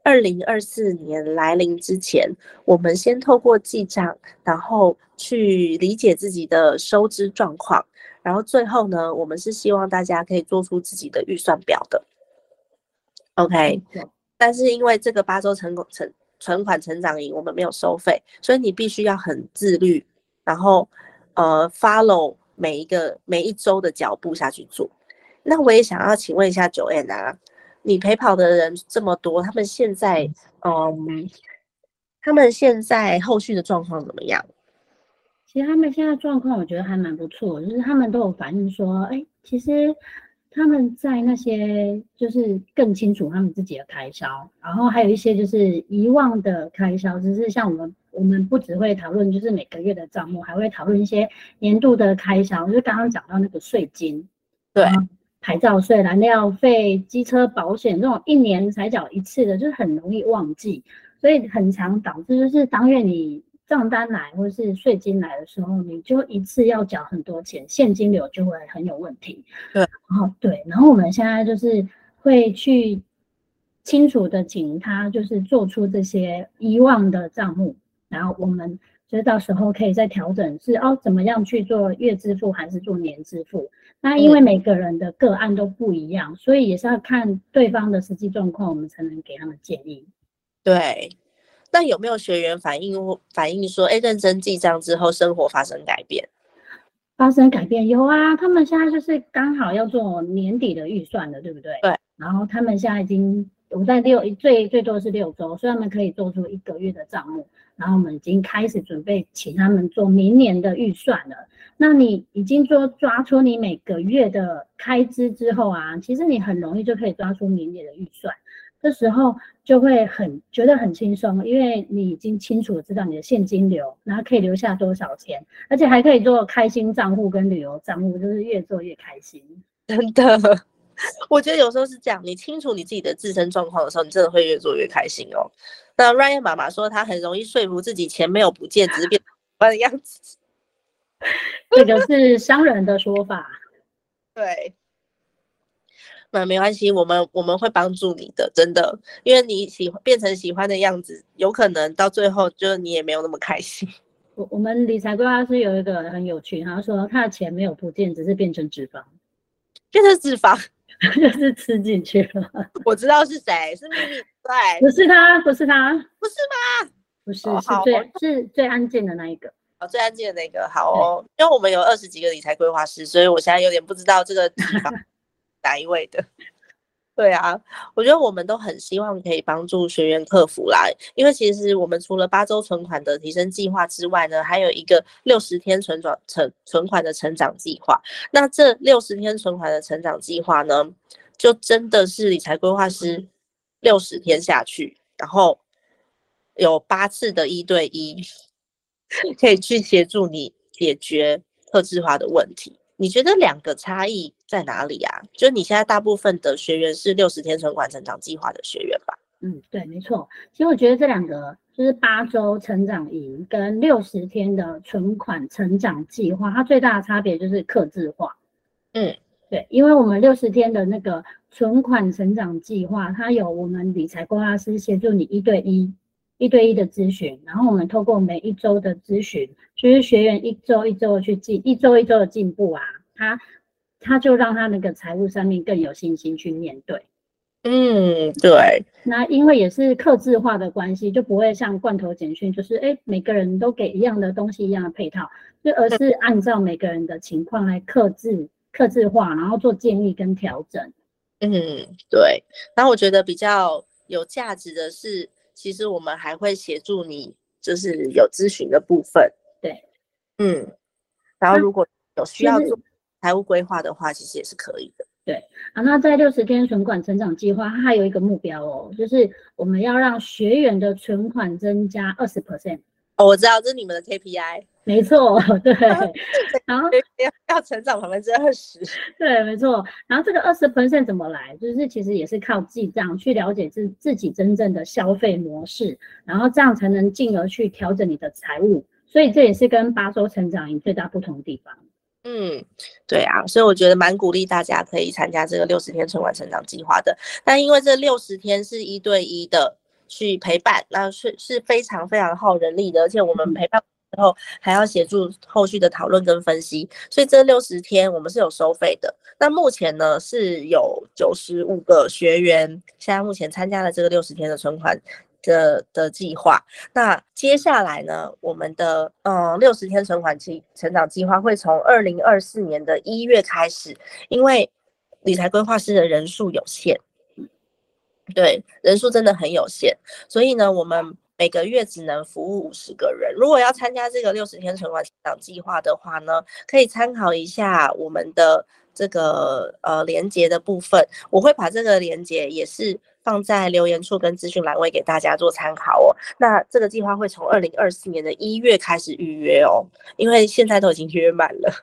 二零二四年来临之前，我们先透过记账，然后去理解自己的收支状况，然后最后呢，我们是希望大家可以做出自己的预算表的。OK，但是因为这个八周成功成存款成长营我们没有收费，所以你必须要很自律，然后呃 follow 每一个每一周的脚步下去做。那我也想要请问一下九 N 啊，你陪跑的人这么多，他们现在嗯，他们现在后续的状况怎么样？其实他们现在状况我觉得还蛮不错，就是他们都有反映说，哎，其实。他们在那些就是更清楚他们自己的开销，然后还有一些就是遗忘的开销，只是像我们我们不只会讨论就是每个月的账目，还会讨论一些年度的开销，就是刚刚讲到那个税金，对，牌照税、燃料费、机车保险这种一年才缴一次的，就是很容易忘记，所以很常导致就是当月你。账单来或者是税金来的时候，你就一次要缴很多钱，现金流就会很有问题。对，然后对，然后我们现在就是会去清楚的请他就是做出这些遗忘的账目，然后我们就是到时候可以再调整是哦怎么样去做月支付还是做年支付？那因为每个人的个案都不一样，所以也是要看对方的实际状况，我们才能给他们建议。对。那有没有学员反映反映说，哎，认真记账之后，生活发生改变？发生改变有啊，他们现在就是刚好要做年底的预算了，对不对？对。然后他们现在已经，我在六最最多是六周，所以他们可以做出一个月的账目。然后我们已经开始准备，请他们做明年的预算了。那你已经说抓出你每个月的开支之后啊，其实你很容易就可以抓出明年的预算。这时候就会很觉得很轻松，因为你已经清楚知道你的现金流，然后可以留下多少钱，而且还可以做开心账户跟旅游账户，就是越做越开心。真的，我觉得有时候是这样，你清楚你自己的自身状况的时候，你真的会越做越开心哦。那 Ryan 妈妈说，她很容易说服自己钱没有不见，只是变换的样子。这个是商人的说法。对。那没关系，我们我们会帮助你的，真的，因为你喜欢变成喜欢的样子，有可能到最后就你也没有那么开心。我我们理财规划师有一个很有趣，他说他的钱没有不见，只是变成脂肪，变成脂肪 就是吃进去了。我知道是谁，是秘密，对，不是他，不是他，不是吗？不是，是最是最安静的那一个。最安静的那个好哦，因为我们有二十几个理财规划师，所以我现在有点不知道这个地方哪一位的。对啊，我觉得我们都很希望可以帮助学员克服啦，因为其实我们除了八周存款的提升计划之外呢，还有一个六十天存转存存款的成长计划。那这六十天存款的成长计划呢，就真的是理财规划师六十天下去，然后有八次的一对一，可以去协助你解决特质化的问题。你觉得两个差异在哪里啊？就你现在大部分的学员是六十天存款成长计划的学员吧？嗯，对，没错。其实我觉得这两个就是八周成长营跟六十天的存款成长计划，它最大的差别就是克制化。嗯，对，因为我们六十天的那个存款成长计划，它有我们理财规划师协助你一对一。一对一的咨询，然后我们透过每一周的咨询，就是学员一周一周的去进，一周一周的进步啊，他他就让他那个财务上面更有信心去面对。嗯，对。那因为也是克制化的关系，就不会像罐头简讯，就是哎每个人都给一样的东西一样的配套，就而是按照每个人的情况来克制、克制化，然后做建议跟调整。嗯，对。然后我觉得比较有价值的是。其实我们还会协助你，就是有咨询的部分。对，嗯，然后如果有需要做财务规划的话，其实也是可以的。对，啊，那在六十天存款成长计划，它还有一个目标哦，就是我们要让学员的存款增加二十 percent。哦，我知道这是你们的 KPI。没错，对，然后要要成长百分之二十，对，没错。然后这个二十 percent 怎么来？就是其实也是靠记账去了解自自己真正的消费模式，然后这样才能进而去调整你的财务。所以这也是跟八周成长营最大不同的地方。嗯，对啊，所以我觉得蛮鼓励大家可以参加这个六十天存款成长计划的。但因为这六十天是一对一的去陪伴，那是是非常非常耗人力的，而且我们陪伴。之后还要协助后续的讨论跟分析，所以这六十天我们是有收费的。那目前呢是有九十五个学员，现在目前参加了这个六十天的存款的的计划。那接下来呢，我们的嗯六十天存款计成长计划会从二零二四年的一月开始，因为理财规划师的人数有限，对人数真的很有限，所以呢我们。每个月只能服务五十个人。如果要参加这个六十天存款成长计划的话呢，可以参考一下我们的这个呃连接的部分。我会把这个连接也是放在留言处跟资讯栏位给大家做参考哦。那这个计划会从二零二四年的一月开始预约哦，因为现在都已经约满了。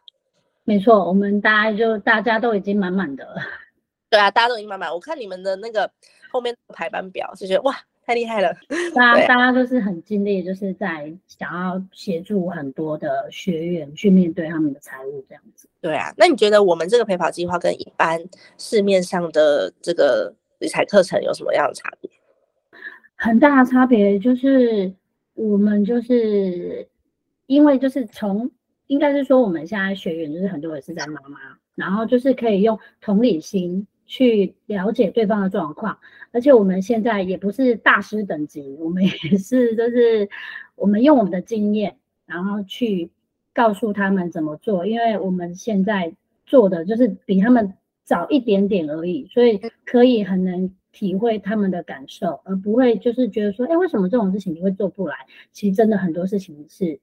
没错，我们大家就大家都已经满满的了。对啊，大家都已经满满。我看你们的那个后面排班表，就觉得哇。太厉害了！大家大家都是很尽力，就是在想要协助很多的学员去面对他们的财务这样子。对啊，那你觉得我们这个陪跑计划跟一般市面上的这个理财课程有什么样的差别？很大的差别就是我们就是因为就是从应该是说我们现在学员就是很多也是在妈妈，然后就是可以用同理心。去了解对方的状况，而且我们现在也不是大师等级，我们也是就是我们用我们的经验，然后去告诉他们怎么做，因为我们现在做的就是比他们早一点点而已，所以可以很能体会他们的感受，而不会就是觉得说，哎，为什么这种事情你会做不来？其实真的很多事情是。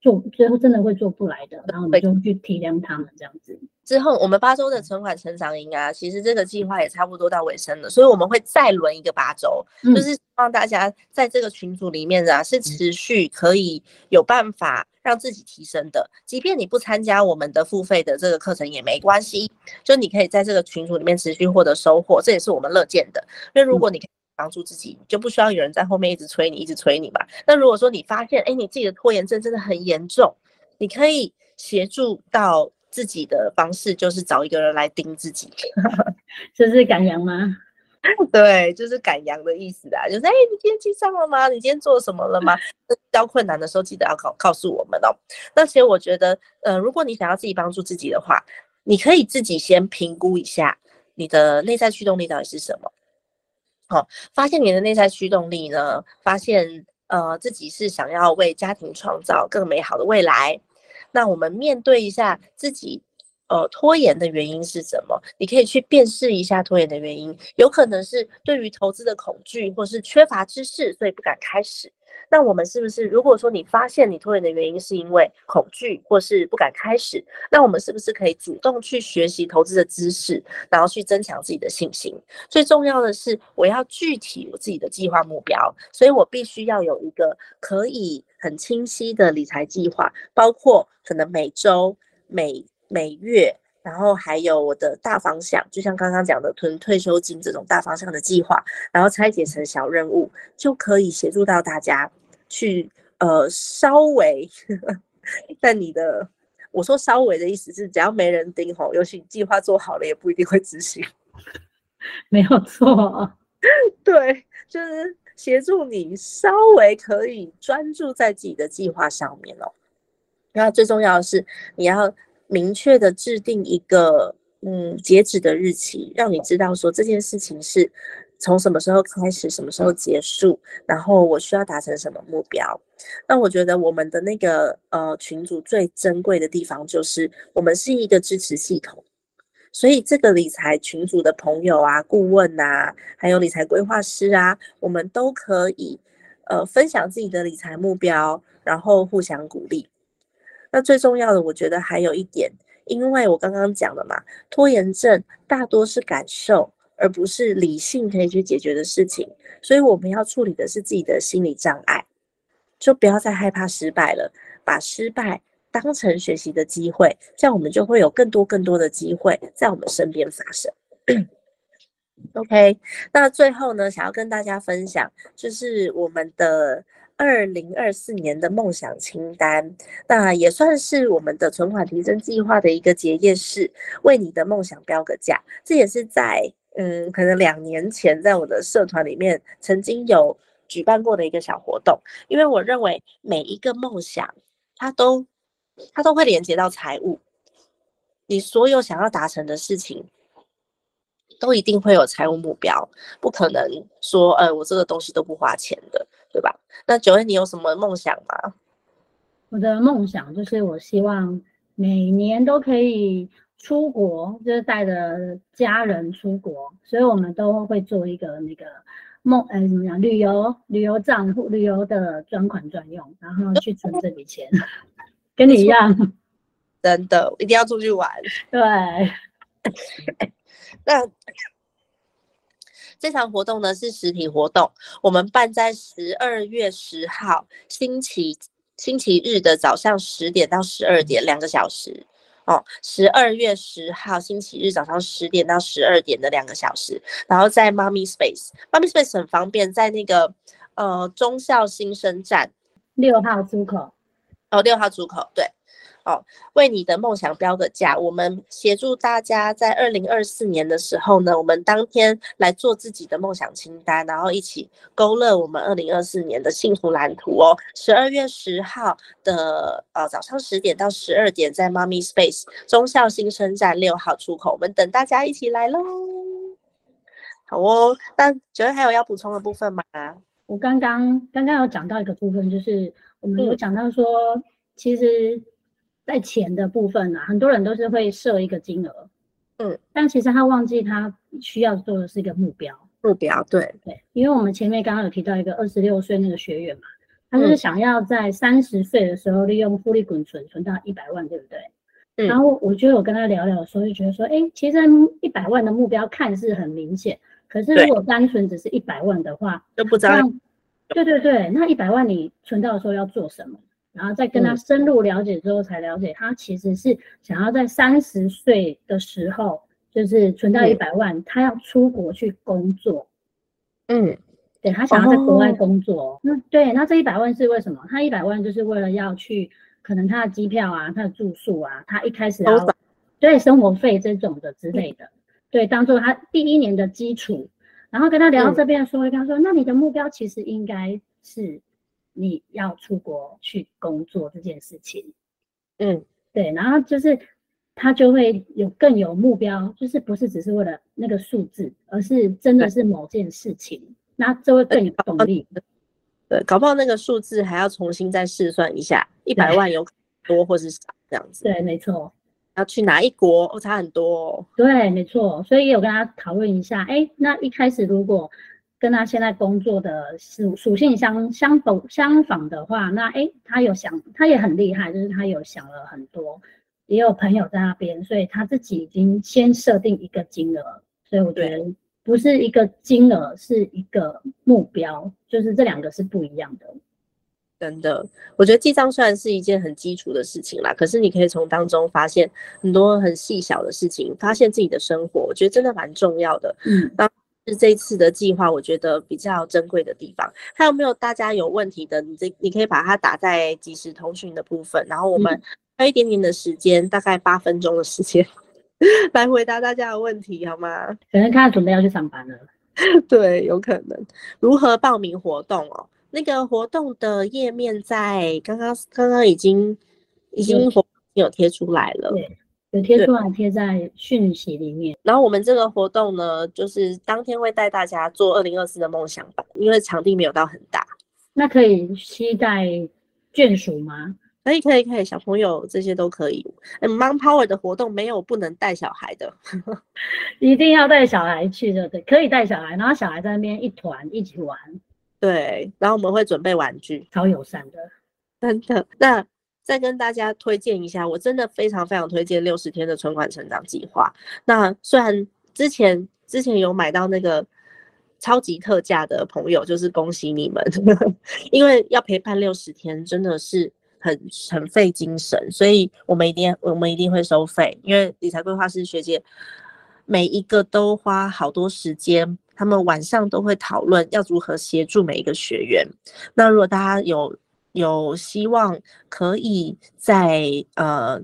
做最后真的会做不来的，然后你就去体谅他们这样子。之后我们八周的存款成长营啊，其实这个计划也差不多到尾声了，所以我们会再轮一个八周，就是希望大家在这个群组里面啊，是持续可以有办法让自己提升的。即便你不参加我们的付费的这个课程也没关系，就你可以在这个群组里面持续获得收获，这也是我们乐见的。因为如果你帮助自己，就不需要有人在后面一直催你，一直催你嘛。那如果说你发现，哎，你自己的拖延症真的很严重，你可以协助到自己的方式，就是找一个人来盯自己。这是赶羊吗？对，就是赶羊的意思啊。就是，哎，你今天记账了吗？你今天做什么了吗？遇到困难的时候，记得要告告诉我们哦。那其实我觉得，呃，如果你想要自己帮助自己的话，你可以自己先评估一下你的内在驱动力到底是什么。好，发现你的内在驱动力呢？发现呃，自己是想要为家庭创造更美好的未来。那我们面对一下自己，呃，拖延的原因是什么？你可以去辨识一下拖延的原因，有可能是对于投资的恐惧，或是缺乏知识，所以不敢开始。那我们是不是，如果说你发现你拖延的原因是因为恐惧或是不敢开始，那我们是不是可以主动去学习投资的知识，然后去增强自己的信心？最重要的是，我要具体我自己的计划目标，所以我必须要有一个可以很清晰的理财计划，包括可能每周、每每月。然后还有我的大方向，就像刚刚讲的囤退休金这种大方向的计划，然后拆解成小任务，就可以协助到大家去呃稍微。但你的我说稍微的意思是，只要没人盯吼，尤其计划做好了，也不一定会执行。没有错，对，就是协助你稍微可以专注在自己的计划上面哦。那最重要的是你要。明确的制定一个嗯截止的日期，让你知道说这件事情是从什么时候开始，什么时候结束，然后我需要达成什么目标。那我觉得我们的那个呃群组最珍贵的地方就是我们是一个支持系统，所以这个理财群组的朋友啊、顾问啊，还有理财规划师啊，我们都可以呃分享自己的理财目标，然后互相鼓励。那最重要的，我觉得还有一点，因为我刚刚讲了嘛，拖延症大多是感受，而不是理性可以去解决的事情，所以我们要处理的是自己的心理障碍，就不要再害怕失败了，把失败当成学习的机会，这样我们就会有更多更多的机会在我们身边发生。OK，那最后呢，想要跟大家分享，就是我们的。二零二四年的梦想清单，那也算是我们的存款提升计划的一个结业式，为你的梦想标个价。这也是在嗯，可能两年前在我的社团里面曾经有举办过的一个小活动。因为我认为每一个梦想，它都它都会连接到财务，你所有想要达成的事情，都一定会有财务目标，不可能说呃，我这个东西都不花钱的。对吧？那九月你有什么梦想吗？我的梦想就是我希望每年都可以出国，就是带着家人出国，所以我们都会做一个那个梦，呃，怎么讲？旅游旅游账户，旅游的专款专用，然后 去存这笔钱，跟你一样，真的一定要出去玩。对，那。这场活动呢是实体活动，我们办在十二月十号星期星期日的早上十点到十二点，两个小时哦。十二月十号星期日早上十点到十二点的两个小时，然后在 Mommy Space，Mommy Space 很方便，在那个呃中校新生站六号出口哦，六号出口对。哦，为你的梦想标个价。我们协助大家在二零二四年的时候呢，我们当天来做自己的梦想清单，然后一起勾勒我们二零二四年的幸福蓝图哦。十二月十号的呃早上十点到十二点，在 Mommy Space 中校新生站六号出口，我们等大家一起来喽。好哦，那觉得还有要补充的部分吗？我刚刚刚刚有讲到一个部分，就是我们有讲到说，其实。在钱的部分呢，很多人都是会设一个金额，嗯，但其实他忘记他需要做的是一个目标。目标，对对，因为我们前面刚刚有提到一个二十六岁那个学员嘛，他就是想要在三十岁的时候利用复利滚存存到一百万，对不对？嗯。然后我觉得我跟他聊聊的时候，就觉得说，哎，其实一百万的目标看似很明显，可是如果单纯只是一百万的话，都不知道。对对对，那一百万你存到的时候要做什么？然后再跟他深入了解之后，才了解他其实是想要在三十岁的时候，就是存到一百万，他要出国去工作。嗯，对他想要在国外工作。那对，那这一百万是为什么？他一百万就是为了要去，可能他的机票啊，他的住宿啊，他一开始要对生活费这种的之类的，对，当做他第一年的基础。然后跟他聊到这边的时候，跟他说：“那你的目标其实应该是。”你要出国去工作这件事情，嗯，对，然后就是他就会有更有目标，就是不是只是为了那个数字，而是真的是某件事情，那就会更有动力。对，搞不好那个数字还要重新再试算一下，一百万有多或是少这样子。对，没错。要去哪一国？哦，差很多。哦。对，没错。所以有跟他讨论一下，哎，那一开始如果跟他现在工作的属属性相相否相仿的话，那诶，他有想，他也很厉害，就是他有想了很多，也有朋友在那边，所以他自己已经先设定一个金额。所以我觉得不是一个金额，是一个目标，就是这两个是不一样的。真的，我觉得记账虽然是一件很基础的事情啦，可是你可以从当中发现很多很细小的事情，发现自己的生活，我觉得真的蛮重要的。嗯，那是这次的计划，我觉得比较珍贵的地方。还有没有大家有问题的？你这你可以把它打在即时通讯的部分，然后我们还有一点点的时间，大概八分钟的时间，来回答大家的问题，好吗？可能他准备要去上班了。对，有可能。如何报名活动哦？那个活动的页面在刚刚刚刚已经已经活有贴出来了，对，有贴出来贴在讯息里面。然后我们这个活动呢，就是当天会带大家做二零二四的梦想版，因为场地没有到很大。那可以期待眷属吗？可以可以可以，小朋友这些都可以。嗯，Mom Power 的活动没有不能带小孩的，一定要带小孩去的，对，可以带小孩，然后小孩在那边一团一起玩。对，然后我们会准备玩具，超友善的，真的。那再跟大家推荐一下，我真的非常非常推荐六十天的存款成长计划。那虽然之前之前有买到那个超级特价的朋友，就是恭喜你们，因为要陪伴六十天真的是很很费精神，所以我们一定我们一定会收费，因为理财规划师学姐每一个都花好多时间。他们晚上都会讨论要如何协助每一个学员。那如果大家有有希望，可以在呃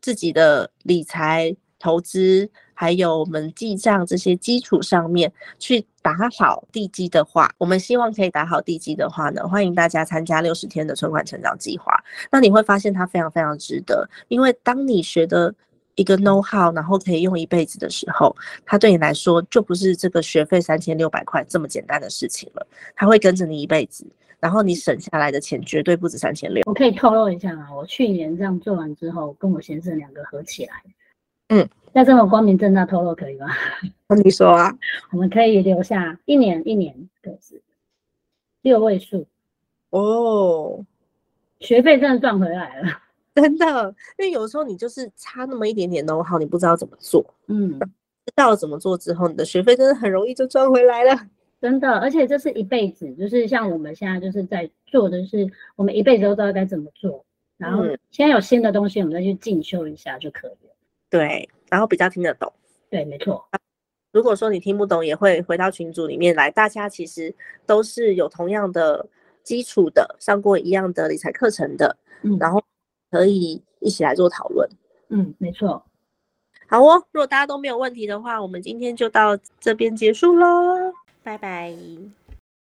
自己的理财、投资，还有我们记账这些基础上面去打好地基的话，我们希望可以打好地基的话呢，欢迎大家参加六十天的存款成长计划。那你会发现它非常非常值得，因为当你学的。一个 know how，然后可以用一辈子的时候，它对你来说就不是这个学费三千六百块这么简单的事情了。它会跟着你一辈子，然后你省下来的钱绝对不止三千六。我可以透露一下啊，我去年这样做完之后，跟我先生两个合起来，嗯，那这么光明正大透露可以吗？那 你说啊，我们可以留下一年一年各自六位数哦，学费真的赚回来了。真的，因为有时候你就是差那么一点点弄好，你不知道怎么做。嗯，知道了怎么做之后，你的学费真的很容易就赚回来了。真的，而且这是一辈子，就是像我们现在就是在做的是，我们一辈子都知道该怎么做。然后现在有新的东西，我们再去进修一下就可以了。对，然后比较听得懂。对，没错。如果说你听不懂，也会回到群组里面来。大家其实都是有同样的基础的，上过一样的理财课程的。嗯，然后。可以一起来做讨论。嗯，没错。好哦，如果大家都没有问题的话，我们今天就到这边结束喽，拜拜。